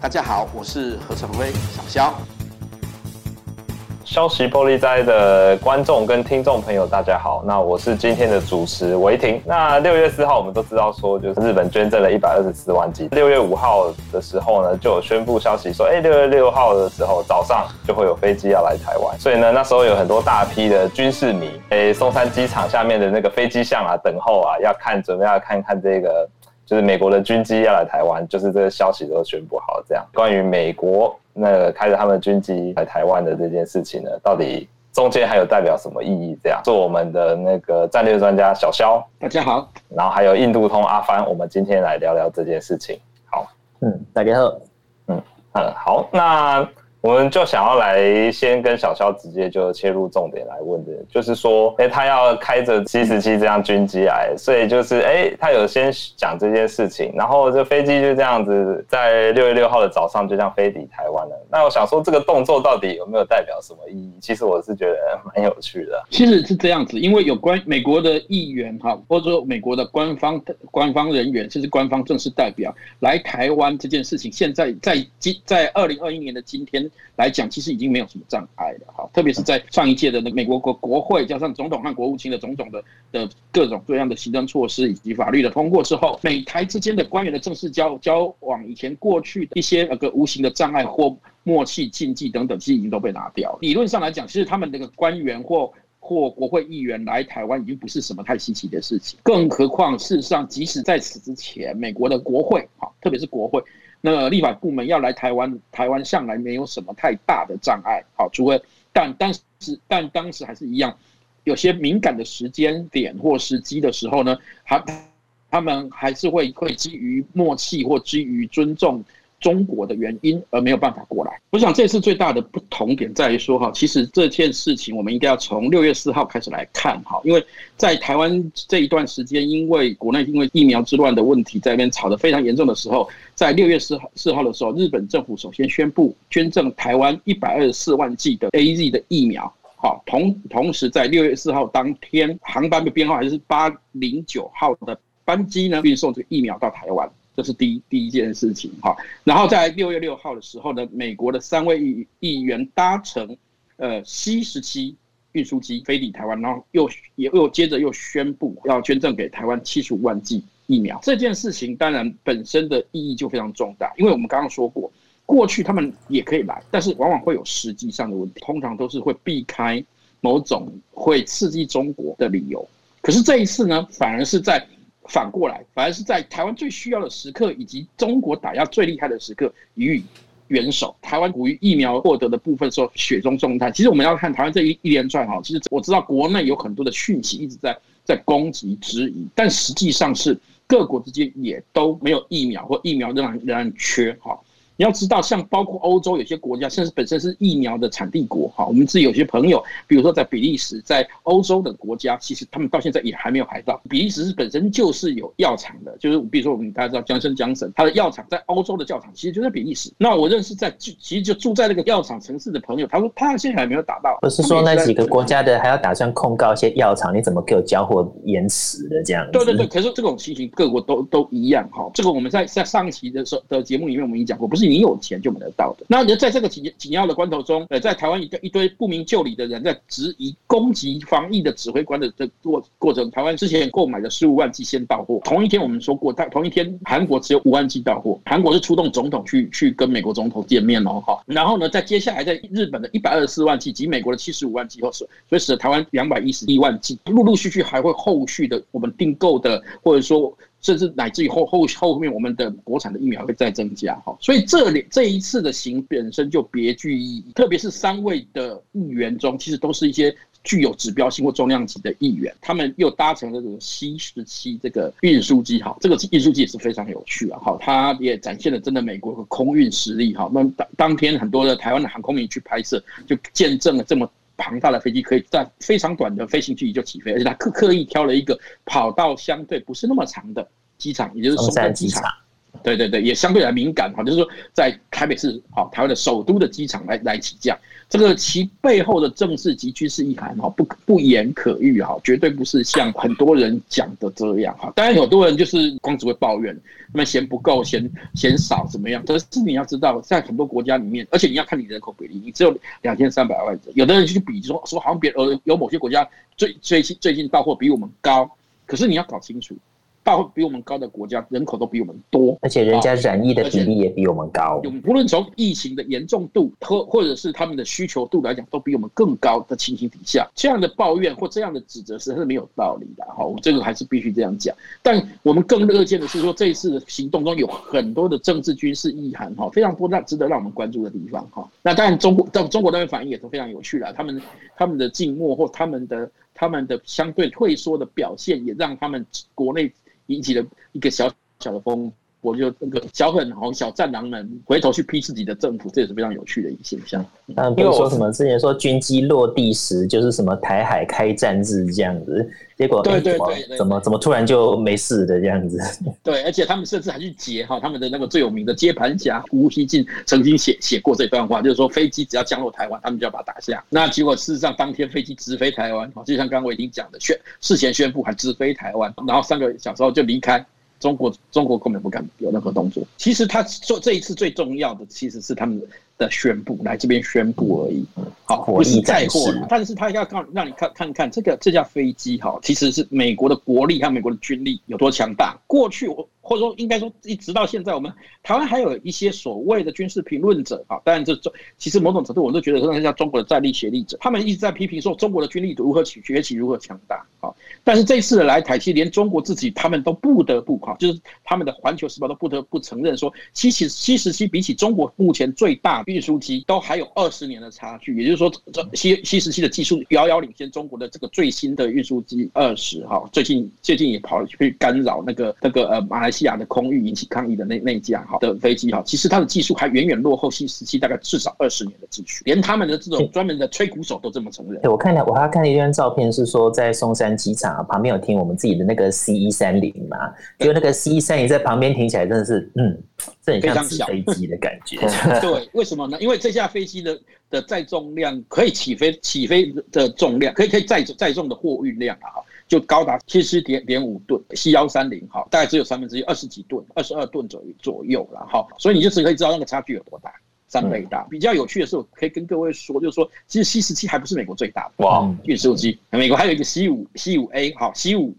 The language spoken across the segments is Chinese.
大家好，我是何成辉，小肖。消息玻璃灾的观众跟听众朋友，大家好。那我是今天的主持维廷。那六月四号，我们都知道说，就是日本捐赠了一百二十四万剂。六月五号的时候呢，就有宣布消息说，哎，六月六号的时候早上就会有飞机要来台湾。所以呢，那时候有很多大批的军事迷，哎，松山机场下面的那个飞机巷啊，等候啊，要看，准备要看看这个，就是美国的军机要来台湾，就是这个消息都宣布好这样。关于美国。那个开着他们军机来台湾的这件事情呢，到底中间还有代表什么意义？这样，做我们的那个战略专家小肖，大家好。然后还有印度通阿帆，我们今天来聊聊这件事情。好，嗯，大家好，嗯嗯，好，那。我们就想要来先跟小肖直接就切入重点来问的，就是说，哎，他要开着七十七这样军机来，所以就是，哎，他有先讲这件事情，然后这飞机就这样子在六月六号的早上就这样飞抵台湾了。那我想说，这个动作到底有没有代表什么意义？其实我是觉得蛮有趣的。其实是这样子，因为有关美国的议员哈，或者说美国的官方官方人员，甚至官方正式代表来台湾这件事情，现在在今在二零二一年的今天。来讲，其实已经没有什么障碍了哈，特别是在上一届的那美国国国会加上总统和国务卿的种种的的各种各样的行政措施以及法律的通过之后，美台之间的官员的正式交交往，以前过去的一些那个无形的障碍或默契禁忌等等，其实已经都被拿掉了。理论上来讲，其实他们那个官员或或国会议员来台湾已经不是什么太稀奇的事情，更何况事实上，即使在此之前，美国的国会哈，特别是国会。那立法部门要来台湾，台湾向来没有什么太大的障碍。好，除了但但是但当时还是一样，有些敏感的时间点或时机的时候呢，他他们还是会会基于默契或基于尊重。中国的原因而没有办法过来。我想这次最大的不同点在于说哈，其实这件事情我们应该要从六月四号开始来看哈，因为在台湾这一段时间，因为国内因为疫苗之乱的问题在那边吵得非常严重的时候，在六月四号四号的时候，日本政府首先宣布捐赠台湾一百二十四万剂的 AZ 的疫苗，好，同同时在六月四号当天，航班的编号还是八零九号的班机呢，运送这个疫苗到台湾。这是第一第一件事情哈，然后在六月六号的时候呢，美国的三位议议员搭乘呃 C 十七运输机飞抵台湾，然后又也又接着又宣布要捐赠给台湾七十五万剂疫苗。这件事情当然本身的意义就非常重大，因为我们刚刚说过，过去他们也可以来，但是往往会有实际上的问题，通常都是会避开某种会刺激中国的理由。可是这一次呢，反而是在。反过来，反而是在台湾最需要的时刻，以及中国打压最厉害的时刻予以援手。台湾关于疫苗获得的部分说雪中送炭。其实我们要看台湾这一一连串哈，其实我知道国内有很多的讯息一直在在攻击质疑，但实际上是各国之间也都没有疫苗，或疫苗仍然仍然缺哈。你要知道，像包括欧洲有些国家，甚至本身是疫苗的产地国，哈，我们自己有些朋友，比如说在比利时，在欧洲的国家，其实他们到现在也还没有排到。比利时是本身就是有药厂的，就是比如说我们大家知道强生强生，他的药厂在欧洲的药厂其实就在比利时。那我认识在其实就住在那个药厂城市的朋友，他说他现在还没有打到。不是说那几个国家的还要打算控告一些药厂，你怎么给我交货延迟的这样？对对对，可是这种情形各国都都一样哈。这个我们在在上一期的时候的节目里面我们已经讲过，不是。你有钱就买得到的。那你在这个紧紧要的关头中，呃，在台湾一堆一堆不明就里的人在质疑攻击防疫的指挥官的这过过程，台湾之前购买的十五万剂先到货，同一天我们说过，同一天韩国只有五万剂到货，韩国是出动总统去去跟美国总统见面哦，哈。然后呢，在接下来在日本的一百二十四万剂及美国的七十五万剂后，所以使得台湾两百一十一万剂，陆陆续续还会后续的我们订购的，或者说。甚至乃至于后后后面我们的国产的疫苗会再增加哈，所以这里这一次的行本身就别具意义，特别是三位的议员中，其实都是一些具有指标性或重量级的议员，他们又搭乘了这个 C 十七这个运输机哈，这个运输机也是非常有趣啊哈，它也展现了真的美国的空运实力哈。那当当天很多的台湾的航空迷去拍摄，就见证了这么。庞大的飞机可以在非常短的飞行距离就起飞，而且他刻刻意挑了一个跑道相对不是那么长的机场，也就是松山机场。对对对，也相对来敏感哈，就是说在台北市好，台湾的首都的机场来来起降，这个其背后的政治及军事意涵哈，不不言可喻哈，绝对不是像很多人讲的这样哈。当然，有多人就是光只会抱怨，那么嫌不够，嫌嫌少怎么样？可是你要知道，在很多国家里面，而且你要看你人口比例，你只有两千三百万人，有的人就比说说好像别呃有某些国家最最近最近到货比我们高，可是你要搞清楚。大比我们高的国家人口都比我们多，而且人家染疫的比例也比我们高。无论从疫情的严重度或或者是他们的需求度来讲，都比我们更高的情形底下，这样的抱怨或这样的指责实在是没有道理的。哈，我们这个还是必须这样讲。但我们更乐见的是说，这一次的行动中有很多的政治军事意涵，哈，非常多让值得让我们关注的地方，哈。那当然，中国在中国那边反应也是非常有趣的，他们他们的静默或他们的他们的相对退缩的表现，也让他们国内。引起了一个小小的风波，就那个小粉红、小战狼们回头去批自己的政府，这也是非常有趣的一个现象。嗯，比如说什么之前说军机落地时就是什么台海开战日这样子，结果对对对，怎么怎么突然就没事的这样子？对，而且他们甚至还去截哈他们的那个最有名的接盘侠胡锡进曾经写写过这段话，就是说飞机只要降落台湾，他们就要把它打下。那结果事实上当天飞机直飞台湾，就像刚刚我已经讲的，宣事前宣布还直飞台湾，然后三个小时后就离开。中国中国根本不敢有任何动作。其实他做这一次最重要的，其实是他们的宣布，来这边宣布而已。好，不是载货，但是他要告让你看看看这个这架飞机哈，其实是美国的国力和美国的军力有多强大。过去我。或者说，应该说，一直到现在，我们台湾还有一些所谓的军事评论者啊，当然这这其实某种程度，我都觉得那叫中国的战力协力者，他们一直在批评说中国的军力如何起崛起，如何强大啊。但是这次的来台，其实连中国自己他们都不得不哈，就是他们的《环球时报》都不得不承认说，七七七十七比起中国目前最大运输机都还有二十年的差距，也就是说，这西西十七的技术遥遥领先中国的这个最新的运输机二十哈，最近最近也跑去干扰那个那个呃马来西亚的空域引起抗议的那那架哈的飞机哈，其实它的技术还远远落后西十七大概至少二十年的技术，连他们的这种专门的吹鼓手都这么承认。对，我看了，我还看了一张照片，是说在松山机场旁边有停我们自己的那个 C 一三零嘛，就那个 C 一三零在旁边停起来，真的是嗯，这很像纸飞机的感觉。对，为什么呢？因为这架飞机的的载重量可以起飞起飞的重量，可以可以载载重的货运量啊。就高达七十点点五吨，C 幺三零哈，大概只有三分之一，二十几吨，二十二吨左右左右了哈，所以你就只可以知道那个差距有多大，三倍大。比较有趣的是，我可以跟各位说，就是说，其实 C 十七还不是美国最大的哇运输机，美国还有一个 C 五 C 五 A 哈，C 五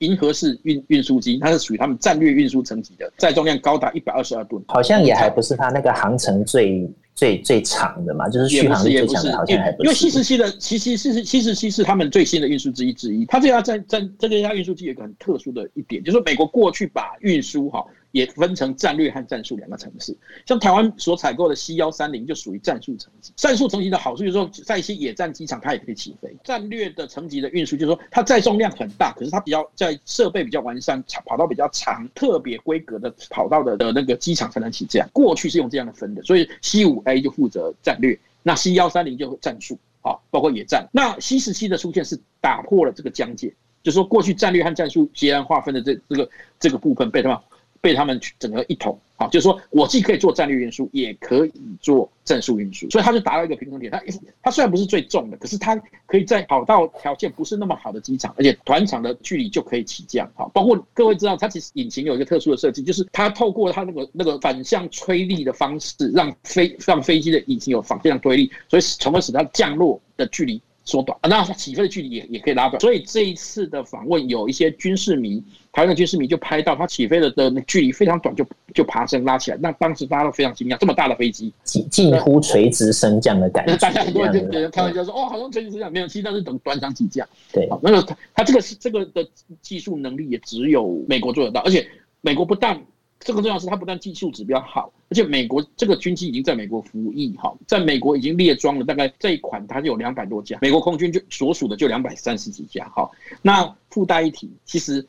银河式运运输机，它是属于他们战略运输层级的，载重量高达一百二十二吨，好像也还不是它那个航程最。最最长的嘛，就是续航力最强的，好像还不是。因为七十七的七七是七十七是他们最新的运输机之一。它这家在在这家运输机有一个很特殊的一点，就是说美国过去把运输哈。也分成战略和战术两个层次，像台湾所采购的 C 幺三零就属于战术层级。战术层级的好处就是说，在一些野战机场它也可以起飞。战略的层级的运输就是说，它载重量很大，可是它比较在设备比较完善、跑道比较长、特别规格的跑道的的那个机场才能起这样。过去是用这样的分的，所以 C 五 A 就负责战略，那 C 幺三零就战术，好，包括野战。那 C 十七的出现是打破了这个疆界，就是说过去战略和战术截然划分的这这个这个部分被他们。被他们整个一统，好，就是说我既可以做战略运输，也可以做战术运输，所以它就达到一个平衡点。它它虽然不是最重的，可是它可以在跑道条件不是那么好的机场，而且团场的距离就可以起降。好，包括各位知道，它其实引擎有一个特殊的设计，就是它透过它那个那个反向推力的方式，让飞让飞机的引擎有反向推力，所以从而使它降落的距离缩短，那它起飞的距离也也可以拉短。所以这一次的访问，有一些军事迷。台湾的军事迷就拍到它起飞的的距离非常短，就就爬升拉起来。那当时大家都非常惊讶，这么大的飞机近近乎垂直升降的感觉。大家很多人就开玩笑说：“哦，好像垂直升降没有，其实那是等短场起降。”对，那个它这个是这个的技术能力也只有美国做得到，而且美国不但这个重要是它不但技术指标好，而且美国这个军机已经在美国服役，哈，在美国已经列装了，大概这一款它就有两百多架，美国空军就所属的就两百三十几架，哈。那附带一提，其实。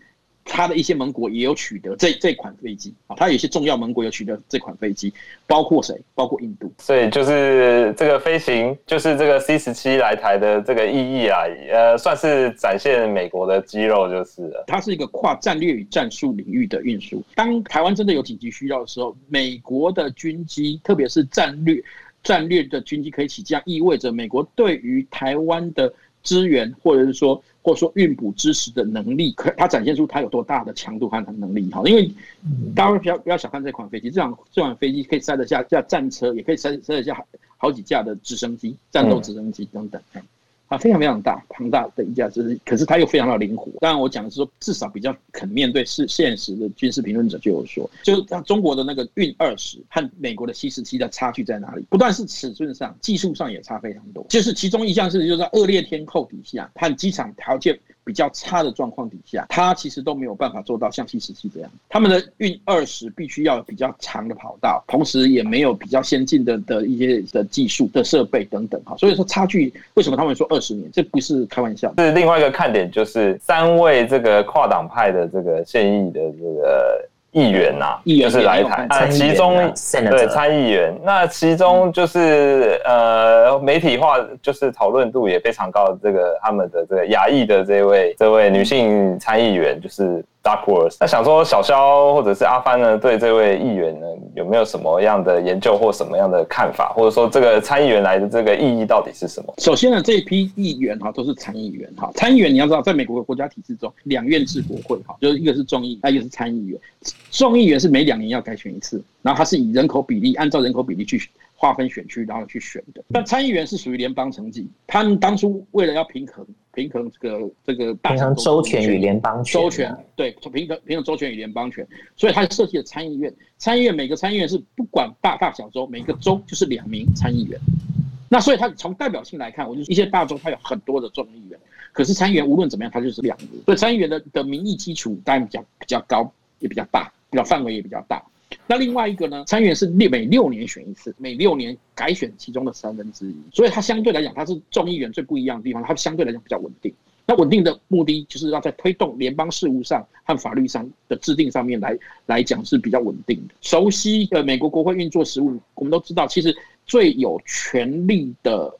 他的一些盟国也有取得这这款飞机啊，他有一些重要盟国有取得这款飞机，包括谁？包括印度。所以就是这个飞行，就是这个 C 十七来台的这个意义啊，呃，算是展现美国的肌肉，就是了。它是一个跨战略与战术领域的运输。当台湾真的有紧急需要的时候，美国的军机，特别是战略战略的军机可以起降，意味着美国对于台湾的支援，或者是说。或者说运补知识的能力，可它展现出它有多大的强度和能力哈？因为大家不要不要小看这款飞机，这款这款飞机可以塞得下架战车，也可以塞塞得下好好几架的直升机、战斗直升机等等。啊，非常非常大，庞大的一架，就是，可是它又非常的灵活。当然，我讲的是说，至少比较肯面对是现实的军事评论者就有说，就是像中国的那个运二十和美国的七十七的差距在哪里？不但是尺寸上、技术上也差非常多。就是其中一项是，就是在恶劣天候底下和机场条件比较差的状况底下，他其实都没有办法做到像 C 十七这样。他们的运二十必须要有比较长的跑道，同时也没有比较先进的的一些的技术的设备等等哈。所以说差距，为什么他们说二十年？这不是开玩笑。是另外一个看点，就是三位这个跨党派的这个现役的这个。议员呐、啊，就是来台，啊，其中对参议员，那其中就是呃，媒体化就是讨论度也非常高的这个他们的这个亚裔的这位这位女性参议员，就是。Duckworth，那想说小肖或者是阿帆呢，对这位议员呢有没有什么样的研究或什么样的看法，或者说这个参议员来的这个意义到底是什么？首先呢，这一批议员哈都是参议员哈，参议员你要知道，在美国的国家体制中，两院制国会哈，就是一个是众议，那一个是参议员，众议员是每两年要改选一次，然后他是以人口比例，按照人口比例去划分选区，然后去选的。但参议员是属于联邦层级，他们当初为了要平衡。平衡这个这个大平衡州权与联邦权，州权对平衡平衡州权与联邦权，所以他设计了参议院。参议院每个参议院是不管大大小州，每个州就是两名参议员。那所以他从代表性来看，我就是一些大州他有很多的众议员，可是参议员无论怎么样，他就是两名。所以参议员的的民意基础当然比较比较高，也比较大，比较范围也比较大。那另外一个呢，参议员是六每六年选一次，每六年改选其中的三分之一，所以它相对来讲，它是众议员最不一样的地方，它相对来讲比较稳定。那稳定的目的就是要在推动联邦事务上和法律上的制定上面来来讲是比较稳定的。熟悉的美国国会运作实务，我们都知道，其实最有权力的。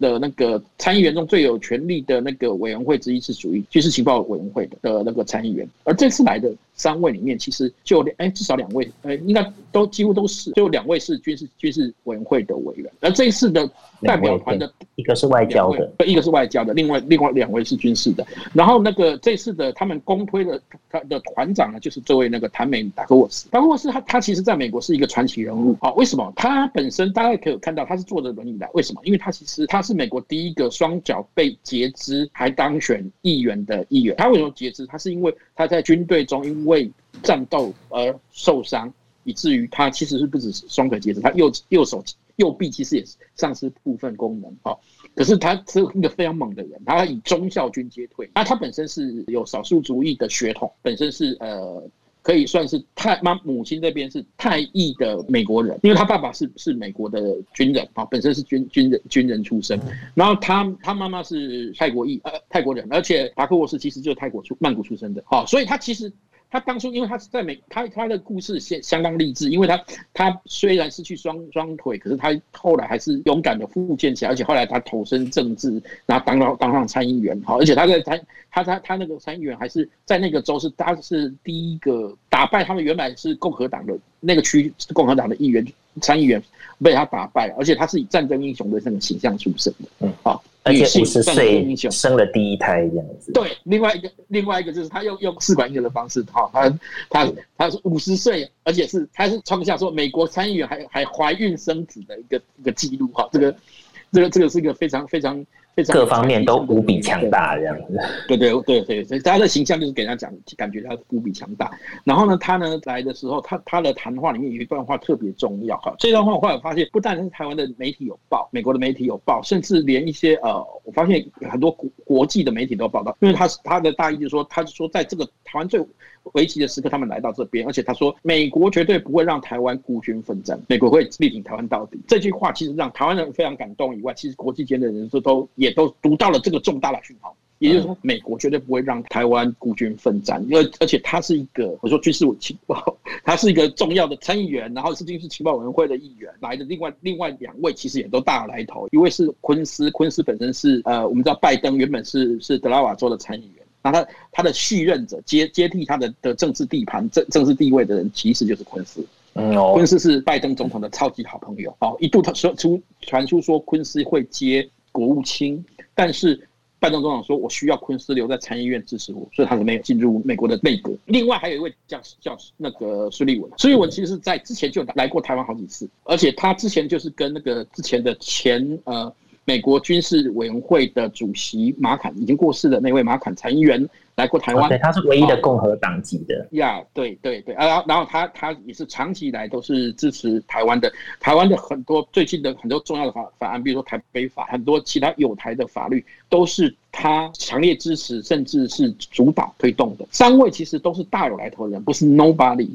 的那个参议员中最有权力的那个委员会之一是属于军事情报委员会的的那个参议员，而这次来的三位里面，其实就两哎至少两位，哎应该都几乎都是，就两位是军事军事委员会的委员，而这一次的代表团的一个是外交的，一个是外交的，另外另外两位是军事的，然后那个这次的他们公推的他的团长呢，就是这位那个谭美达克沃斯，达克沃斯他他其实在美国是一个传奇人物，好，为什么？他本身大家可以看到他是坐着轮椅的，为什么？因为他其实他。是美国第一个双脚被截肢还当选议员的议员。他为什么截肢？他是因为他在军队中因为为战斗而受伤，以至于他其实是不止双腿截肢，他右右手右臂其实也是丧失部分功能。好，可是他是一个非常猛的人，他以忠孝军阶退。那他本身是有少数族裔的血统，本身是呃。可以算是太妈母亲这边是泰裔的美国人，因为他爸爸是是美国的军人啊，本身是军军人军人出身，然后他他妈妈是泰国裔呃泰国人，而且达克沃斯其实就是泰国出曼谷出生的，好，所以他其实。他当初，因为他是在美，他他的故事相相当励志，因为他他虽然失去双双腿，可是他后来还是勇敢的复健起来，而且后来他投身政治，然后当到当上参议员，好，而且他在参他他他那个参议员还是在那个州是他是第一个打败他们原来是共和党的那个区共和党的议员参议员被他打败，而且他是以战争英雄的那种形象出身的，嗯，好。而且五十岁生了第一胎这样子。对，另外一个另外一个就是他用用试管婴儿的方式，哈，他他他是五十岁，而且是他是创下说美国参议员还还怀孕生子的一个一个记录，哈，这个这个这个是一个非常非常。各方面都无比强大，这样子。对对对对，所以他的形象就是给人家讲，感觉他无比强大。然后呢，他呢来的时候，他他的谈话里面有一段话特别重要哈。这段话我后来发现，不但是台湾的媒体有报，美国的媒体有报，甚至连一些呃，我发现很多国国际的媒体都报道，因为他是他的大意就是说，他是说在这个台湾最。危急的时刻，他们来到这边，而且他说，美国绝对不会让台湾孤军奋战，美国会力挺台湾到底。这句话其实让台湾人非常感动以外，其实国际间的人士都也都读到了这个重大的讯号。也就是说，美国绝对不会让台湾孤军奋战，因为而且他是一个我说军事情报，他是一个重要的参议员，然后是军事情报委员会的议员来的。另外另外两位其实也都大有来头，一位是昆斯，昆斯本身是呃，我们知道拜登原本是是德拉瓦州的参议员，那他他的续任者接接替他的的政治地盘政政治地位的人，其实就是昆斯。嗯，昆斯是拜登总统的超级好朋友，哦，一度他说出传出说昆斯会接国务卿，但是。拜登总统说：“我需要昆斯留在参议院支持我，所以他是没有进入美国的内阁。另外还有一位叫叫那个苏利文，苏利文其实是在之前就来过台湾好几次，而且他之前就是跟那个之前的前呃美国军事委员会的主席马坎已经过世的那位马坎参议员。”来过台湾，对，他是唯一的共和党籍的。呀，对对对，啊，然后然后他他也是长期以来都是支持台湾的，台湾的很多最近的很多重要的法法案，比如说台北法，很多其他有台的法律，都是他强烈支持，甚至是主导推动的。三位其实都是大有来头的人，不是 nobody，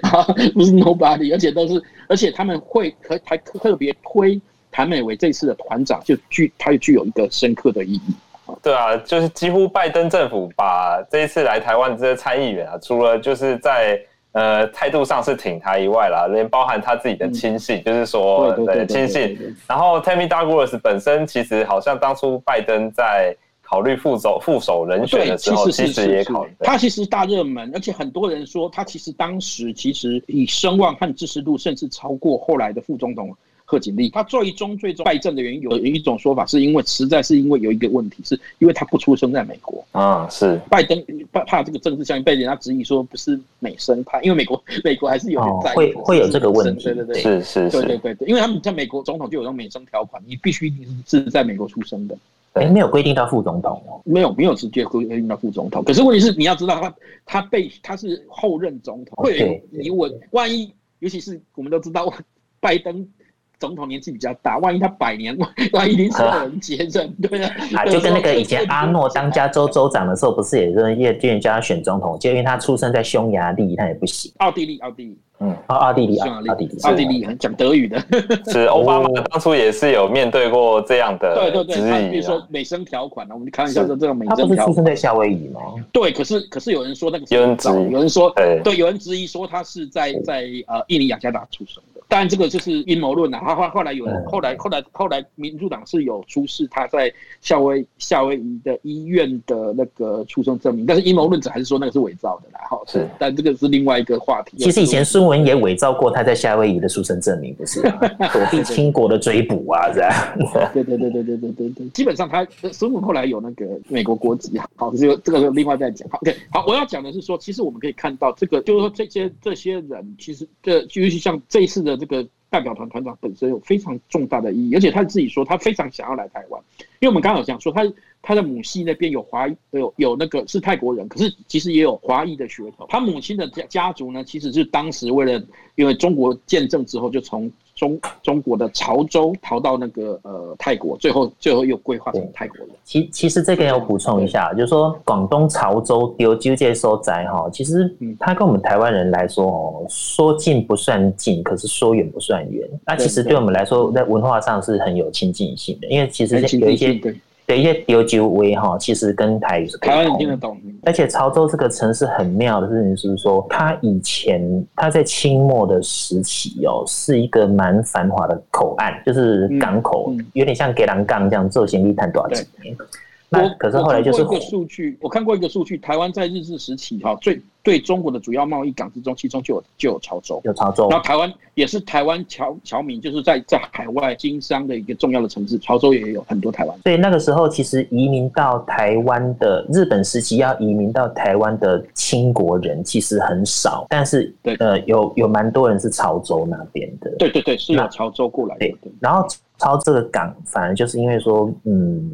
不是 nobody，而且都是，而且他们会和还特别推谭美为这次的团长，就具他就具有一个深刻的意义。对啊，就是几乎拜登政府把这一次来台湾的这些参议员啊，除了就是在呃态度上是挺他以外啦，连包含他自己的亲信，嗯、就是说对亲信。然后 Tammy Douglas 本身其实好像当初拜登在考虑副手副手人选的时候，其实也考虑他其实大热门，而且很多人说他其实当时其实以声望和支持度甚至超过后来的副总统。贺锦丽，他最终最终败阵的原因有有一种说法，是因为实在是因为有一个问题，是因为他不出生在美国啊，是。拜登怕怕这个政治效应被人家质疑说不是美生派，因为美国美国还是有点在、哦、会会有这个问题，对对对，是是，对对对对，因为他们在美国总统就有那种美生条款，你必须是在美国出生的，哎，没有规定到副总统哦，没有没有直接规定到副总统，可是问题是你要知道他他被他是后任总统，会有疑问，万一尤其是我们都知道拜登。总统年纪比较大，万一他百年，万一临时有人接任，对 啊，啊，就跟那个以前阿诺当加州州长的时候，不是也是叶建叫他选总统，就因为他出生在匈牙利，他也不行。奥地利，奥地利。嗯，奥地利，奥地利，奥地利，讲德语的，是奥巴马当初也是有面对过这样的，对对对，他比如说美声条款呢，我们开玩笑说这个美声条款，他不是出生在夏威夷吗？对，可是可是有人说那个有人质疑，有人说对，有人质疑说他是在在呃印尼雅加达出生的，当然这个就是阴谋论了。他后后来有人后来后来后来民主党是有出示他在夏威夏威夷的医院的那个出生证明，但是阴谋论者还是说那个是伪造的啦。好，是，但这个是另外一个话题。其实以前孙文也伪造过。他在夏威夷的出生证明不是 躲避清国的追捕啊，这样。对对对对对对对对，基本上他孙文后来有那个美国国籍，好，这个这个另外再讲。好，OK，好，我要讲的是说，其实我们可以看到这个，就是说这些这些人，其实这尤其像这一次的这个代表团团长本身有非常重大的意义，而且他自己说他非常想要来台湾，因为我们刚好讲说他。他的母系那边有华有有那个是泰国人，可是其实也有华裔的血统。他母亲的家家族呢，其实是当时为了因为中国见证之后，就从中中国的潮州逃到那个呃泰国，最后最后又规划成泰国人。其其实这个要补充一下，就是说广东潮州丢纠结所在哈，其实它跟我们台湾人来说哦，说近不算近，可是说远不算远。那其实对我们来说，在文化上是很有亲近性的，因为其实有一些。有一些丢九威哈，其实跟台语是可以通，听得懂。而且潮州这个城市很妙的事情是说，它以前它在清末的时期哦，是一个蛮繁华的口岸，就是港口，有点像给人港这样做行李探多少几年。那可是后来就是一个数据，我看过一个数据，台湾在日治时期哈，最对中国的主要贸易港之中，其中就有就有潮州，有潮州。然后台湾也是台湾侨侨民，就是在在海外经商的一个重要的城市，潮州也有很多台湾。所以那个时候，其实移民到台湾的日本时期要移民到台湾的清国人其实很少，但是对呃有有蛮多人是潮州那边的。对对对，是有潮州过来的。对，然后潮这个港，反而就是因为说嗯。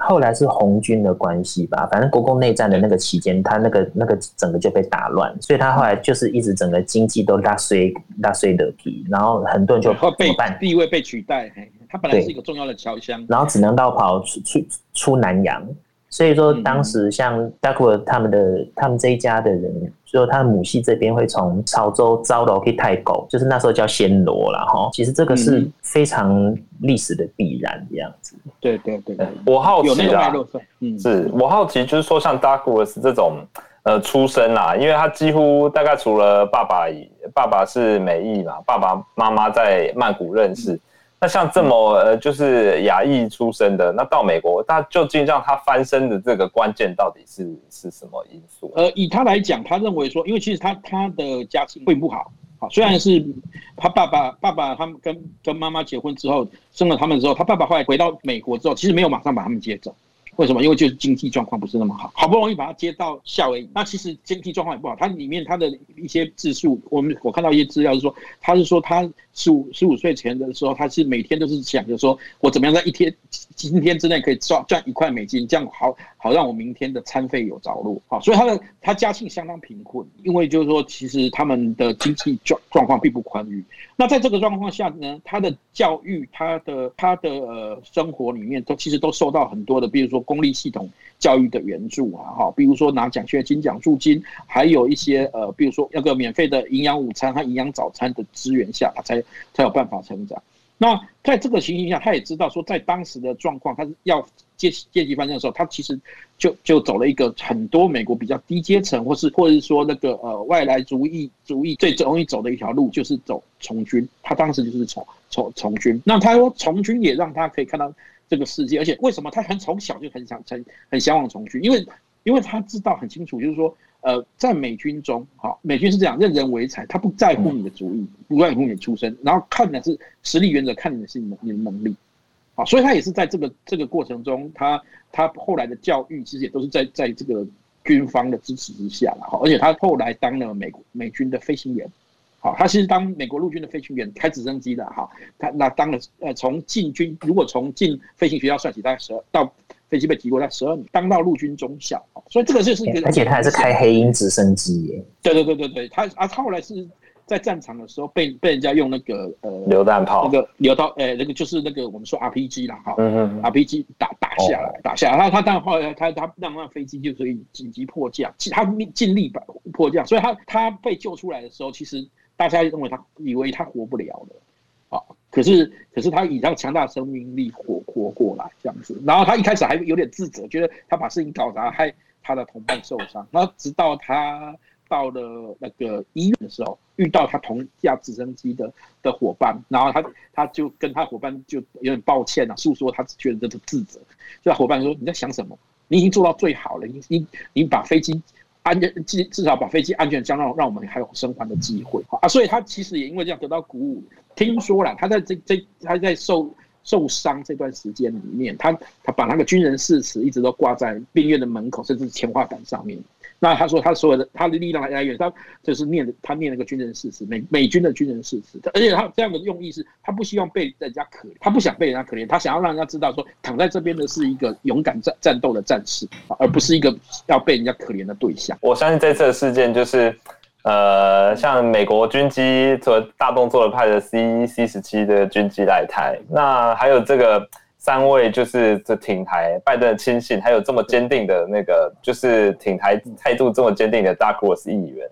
后来是红军的关系吧，反正国共内战的那个期间，他那个那个整个就被打乱，所以他后来就是一直整个经济都拉衰拉衰的皮，然后很多人就被地位被取代，他本来是一个重要的侨乡，然后只能到跑出出出南洋，所以说当时像大库他们的他们这一家的人，所以他的母系这边会从潮州招楼去泰国，就是那时候叫暹罗了哈。其实这个是非常历史的必然这样子。对对对，我好奇啊，嗯，是我好奇，就是说像大库是这种。呃，出生啦，因为他几乎大概除了爸爸，爸爸是美裔嘛，爸爸妈妈在曼谷认识。嗯、那像这么呃，就是亚裔出身的，那到美国，他究竟让他翻身的这个关键到底是是什么因素？呃，以他来讲，他认为说，因为其实他他的家庭并不好，好，虽然是他爸爸爸爸他们跟跟妈妈结婚之后生了他们之后，他爸爸后来回到美国之后，其实没有马上把他们接走。为什么？因为就是经济状况不是那么好，好不容易把他接到夏威夷，那其实经济状况也不好。他里面他的一些字数，我们我看到一些资料是说，他是说他十五十五岁前的时候，他是每天都是想着说，我怎么样在一天今天之内可以赚赚一块美金，这样好好让我明天的餐费有着落。好，所以他的他家境相当贫困，因为就是说，其实他们的经济状状况并不宽裕。那在这个状况下呢，他的教育，他的他的呃生活里面都其实都受到很多的，比如说。公立系统教育的援助啊，哈，比如说拿奖学金、奖助金，还有一些呃，比如说那个免费的营养午餐和营养早餐的资源下，他才才有办法成长。那在这个情形下，他也知道说，在当时的状况，他是要阶级阶级翻身的时候，他其实就就走了一个很多美国比较低阶层，或是 或者是说那个呃外来族裔族裔最容易走的一条路，就是走从军。他当时就是从从从军。那他说从军也让他可以看到。这个世界，而且为什么他很从小就很想很很向往从军？因为因为他知道很清楚，就是说，呃，在美军中，好，美军是这样，任人唯才，他不在乎你的主意，不在乎你的出身，然后看的是实力原则，看你的是你的你的能力，好，所以他也是在这个这个过程中，他他后来的教育其实也都是在在这个军方的支持之下，好，而且他后来当了美国美军的飞行员。好，他其实当美国陆军的飞行员，开直升机的哈，他那当了呃，从进军如果从进飞行学校算起，大概十二到飞机被提过在十二年，当到陆军中校，所以这个就是一个，而且他还是开黑鹰直升机耶。对对对对对，他啊，他后来是在战场的时候被被人家用那个呃榴弹炮，那个榴弹，呃，那个就是那个我们说 RPG 啦，哈，嗯嗯，RPG 打打下来，打下来，他他当然后来他他让那飞机就可以紧急迫降，他尽力把迫降，所以他他被救出来的时候，其实。大家认为他以为他活不了了，啊，可是可是他以他强大的生命力活活过来这样子，然后他一开始还有点自责，觉得他把事情搞砸，害他的同伴受伤。然后直到他到了那个医院的时候，遇到他同架直升机的的伙伴，然后他他就跟他伙伴就有点抱歉啊，诉说他觉得这个自责。就他伙伴说：“你在想什么？你已经做到最好了，你你你把飞机。”安全至至少把飞机安全降落，让我们还有生还的机会啊！所以他其实也因为这样得到鼓舞。听说了，他在这这他在受受伤这段时间里面，他他把那个军人誓词一直都挂在病院的门口，甚至天花板上面。那他说他所有的他的力量来源，他就是念的他念那个军人誓词，美美军的军人誓词。而且他这样的用意是，他不希望被人家可怜，他不想被人家可怜，他想要让人家知道说，躺在这边的是一个勇敢战战斗的战士，而不是一个要被人家可怜的对象。我相信这次的事件就是，呃，像美国军机做大动作的派的 C C 十七的军机来台，那还有这个。三位就是这挺台拜登的亲信，还有这么坚定的那个，就是挺台态度这么坚定的 Dark Horse 议员，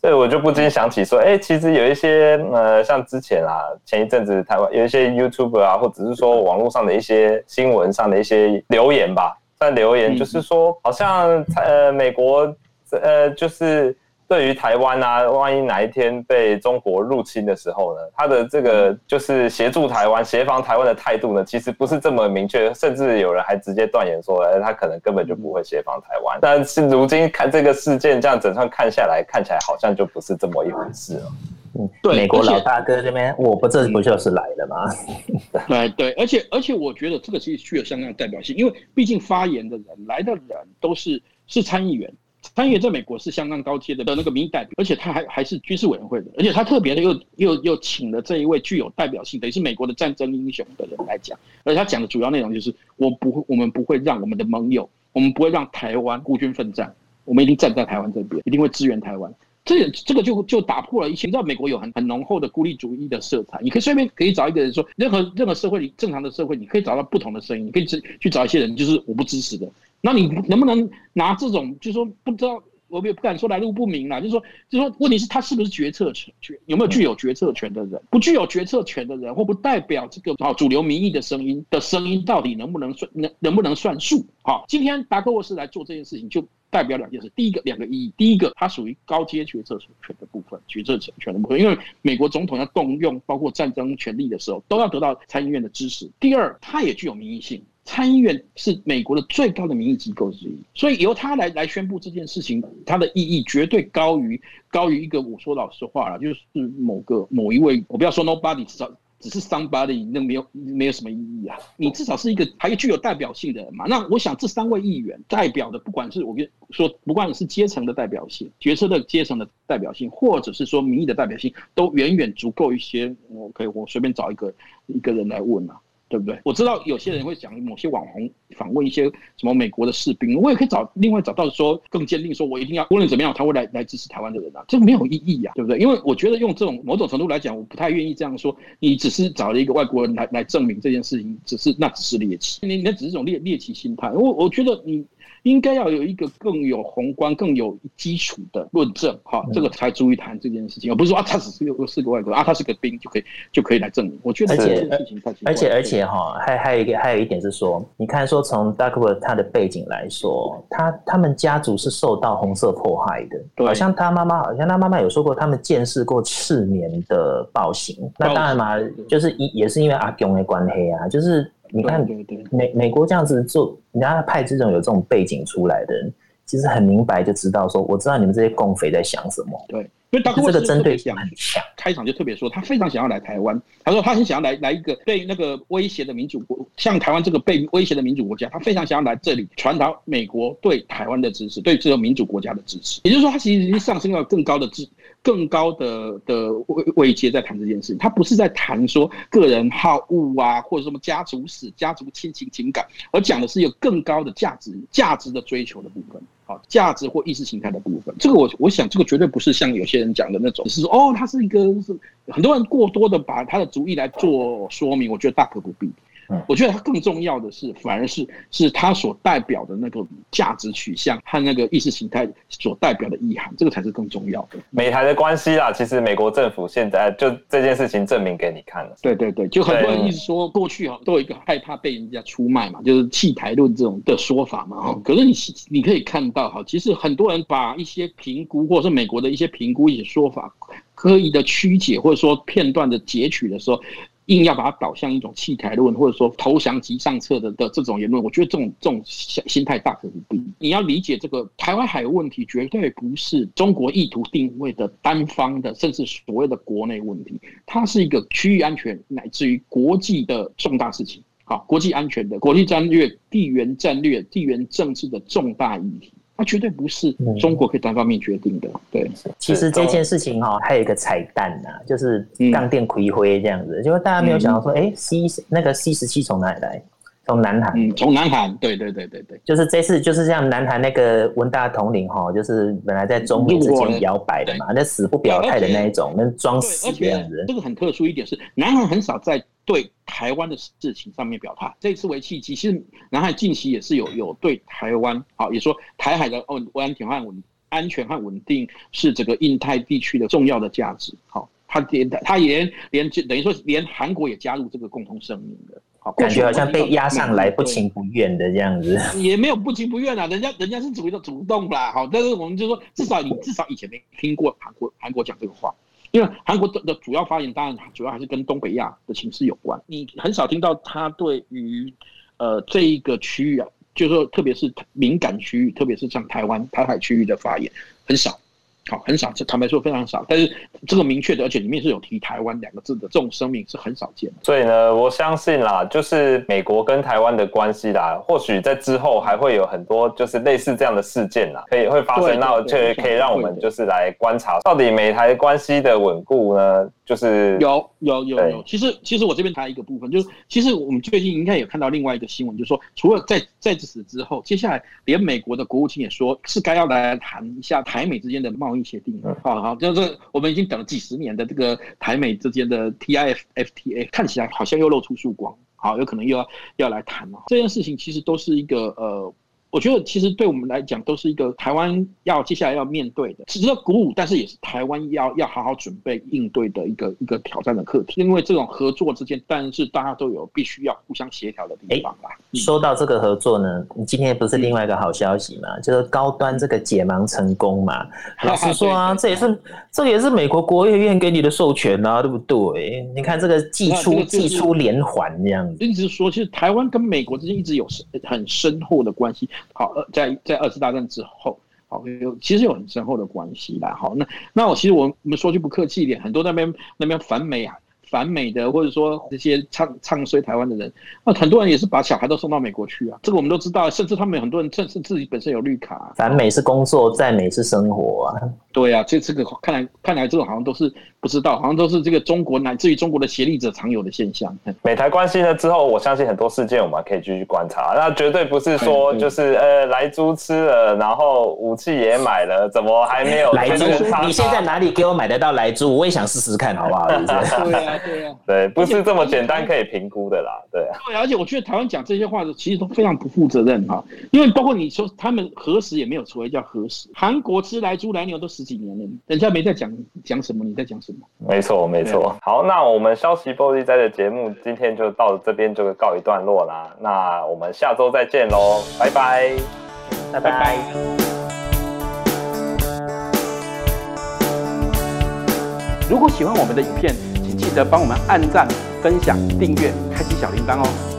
所以我就不禁想起说，哎、欸，其实有一些呃，像之前啊，前一阵子台湾有一些 YouTuber 啊，或者是说网络上的一些新闻上的一些留言吧，但留言就是说，好像呃，美国呃，就是。对于台湾啊，万一哪一天被中国入侵的时候呢，他的这个就是协助台湾、协防台湾的态度呢，其实不是这么明确，甚至有人还直接断言说，哎，他可能根本就不会协防台湾。但是如今看这个事件，这样整串看下来，看起来好像就不是这么一回事了。嗯，对，美国老大哥这边，我不这不就是来了吗？对对，而且而且我觉得这个其实具有相当的代表性，因为毕竟发言的人来的人都是是参议员。参议员在美国是相当高阶的的那个民意代表，而且他还还是军事委员会的，而且他特别的又又又请了这一位具有代表性，等于是美国的战争英雄的人来讲，而他讲的主要内容就是我不会，我们不会让我们的盟友，我们不会让台湾孤军奋战，我们一定站在台湾这边，一定会支援台湾。这这个就就打破了以前，你知道美国有很很浓厚的孤立主义的色彩，你可以随便可以找一个人说，任何任何社会里正常的社会，你可以找到不同的声音，你可以去去找一些人，就是我不支持的。那你能不能拿这种，就是说不知道，我也不敢说来路不明啦，就是说，就是说，问题是他是不是决策权，有没有具有决策权的人？不具有决策权的人，或不代表这个啊主流民意的声音的声音，到底能不能算能能不能算数？好，今天达克沃斯来做这件事情，就代表两件事。第一个，两个意义。第一个，它属于高阶决策权的部分，决策权的部分，因为美国总统要动用包括战争权力的时候，都要得到参议院的支持。第二，它也具有民意性。参议院是美国的最高的民意机构之一，所以由他来来宣布这件事情，它的意义绝对高于高于一个。我说老实话了，就是某个某一位，我不要说 nobody，至少只是 somebody，那没有没有什么意义啊。你至少是一个还具有代表性的人嘛。那我想这三位议员代表的，不管是我跟说，不管是阶层的代表性、决策的阶层的代表性，或者是说民意的代表性，都远远足够一些。我可以我随便找一个一个人来问啊。对不对？我知道有些人会讲某些网红访问一些什么美国的士兵，我也可以找另外找到说更坚定说，我一定要无论怎么样，他会来来支持台湾的人啊，这没有意义呀，对不对？因为我觉得用这种某种程度来讲，我不太愿意这样说。你只是找了一个外国人来来证明这件事情，只是那只是猎奇，你那只是一种猎猎奇心态。我我觉得你。应该要有一个更有宏观、更有基础的论证，哈，这个才足以谈这件事情，而不是说啊，他只是个是个外国人啊，他是个兵就可以就可以来证明。我觉得这件事情太奇怪。而且而且哈，还还有一个还有一点是说，你看说从 Duckworth 他的背景来说，他他们家族是受到红色迫害的，对，好像他妈妈好像他妈妈有说过，他们见识过赤棉的暴行。那当然嘛，就是一也是因为阿勇的关系啊，就是。你看美美国这样子做，人家派这种有这种背景出来的人，其实很明白就知道说，我知道你们这些共匪在想什么。对，因为达克沃斯这个针对性很强。开场就特别说，他非常想要来台湾。他说他很想要来来一个被那个威胁的民主国，像台湾这个被威胁的民主国家，他非常想要来这里传达美国对台湾的支持，对这个民主国家的支持。也就是说，他其实已经上升到更高的支。更高的的位位阶在谈这件事情，他不是在谈说个人好恶啊，或者什么家族史、家族亲情情感，而讲的是有更高的价值、价值的追求的部分，好，价值或意识形态的部分。这个我我想，这个绝对不是像有些人讲的那种，是说哦，他是一个是很多人过多的把他的主意来做说明，我觉得大可不必。我觉得它更重要的是，反而是是它所代表的那个价值取向和那个意识形态所代表的意涵，这个才是更重要的。美台的关系啦，其实美国政府现在就这件事情证明给你看了。对对对，就很多人一直说过去哈都有一个害怕被人家出卖嘛，就是弃台论这种的说法嘛哈。可是你你可以看到哈，其实很多人把一些评估或者是美国的一些评估一些说法刻意的曲解或者说片段的截取的时候。硬要把它导向一种弃台论，或者说投降即上策的的这种言论，我觉得这种这种心态大可不必。你要理解这个台湾海问题，绝对不是中国意图定位的单方的，甚至所谓的国内问题，它是一个区域安全乃至于国际的重大事情。好，国际安全的国际战略、地缘战略、地缘政治的重大议题。它绝对不是中国可以单方面决定的。对，其实这件事情哈，还有一个彩蛋呐、啊，就是当电葵灰这样子，就是大家没有想到说，哎，C 那个 C 十七从哪里来？从南韩。嗯，从南韩。对对对对对，就是这次就是像南韩那个文大统领哈，就是本来在中美之间摇摆的嘛，那死不表态的那一种，那装死这样子。这个很特殊一点是，南韩很少在。对台湾的事情上面表态，这次为契机，其实南海近期也是有有对台湾，好，也说台海的哦安全和稳安全和稳定是整个印太地区的重要的价值，好，他连他也连等于说连韩国也加入这个共同声明的，好，感觉好像被压上来不情不愿的这样子，也没有不情不愿啊，人家人家是主动主动啦，好，但是我们就说至少你至少以前没听过韩国韩国讲这个话。因为韩国的的主要发言，当然主要还是跟东北亚的情势有关。你很少听到他对于，呃，这一个区域啊，就是说，特别是敏感区域，特别是像台湾、台海区域的发言，很少。好，很少，坦白说非常少，但是这个明确的，而且里面是有提台湾两个字的这种声明是很少见的。所以呢，我相信啦，就是美国跟台湾的关系啦，或许在之后还会有很多就是类似这样的事件啦，可以会发生到，就可以让我们就是来观察到底美台关系的稳固呢。就是有有有有，其实其实我这边谈一个部分，就是其实我们最近应该有看到另外一个新闻，就是说除了在在此之后，接下来连美国的国务卿也说是该要来谈一下台美之间的贸易协定。好好，就是我们已经等了几十年的这个台美之间的 TIFTA，看起来好像又露出曙光，好，有可能又要要来谈了。这件事情其实都是一个呃。我觉得其实对我们来讲都是一个台湾要接下来要面对的，值得鼓舞，但是也是台湾要要好好准备应对的一个一个挑战的课题。因为这种合作之间，但是大家都有必须要互相协调的地方啦。欸、说到这个合作呢，你今天不是另外一个好消息嘛？嗯、就是高端这个解盲成功嘛？老实说啊，这也是这也是美国国务院给你的授权啊，对不对？你看这个祭出祭出连环这样子，一直说其实台湾跟美国之间一直有很深厚的关系。好，在在二次大战之后，好有其实有很深厚的关系啦。好，那那我其实我我们说句不客气一点，很多那边那边反美啊。反美的，或者说这些唱唱衰台湾的人，那很多人也是把小孩都送到美国去啊。这个我们都知道，甚至他们很多人甚至自己本身有绿卡。反美是工作，在美是生活啊。对啊，这这个看来看来这种好像都是不知道，好像都是这个中国乃至于中国的协力者常有的现象。美台关系呢之后，我相信很多事件我们可以继续观察。那绝对不是说就是呃莱猪吃了，然后武器也买了，怎么还没有来猪？你现在哪里给我买得到莱猪？我也想试试看，好不好？对啊。对啊，对，不是这么简单可以评估的啦，对啊。对，而且我觉得台湾讲这些话的其实都非常不负责任哈，因为包括你说他们核实也没有所谓叫核实，韩国吃来猪来牛都十几年了，人家没在讲讲什么，你在讲什么？没错，没错。好，那我们消息玻璃在的节目今天就到这边就告一段落啦，那我们下周再见喽，拜拜，拜拜。拜拜。如果喜欢我们的影片，记记得帮我们按赞、分享、订阅、开启小铃铛哦。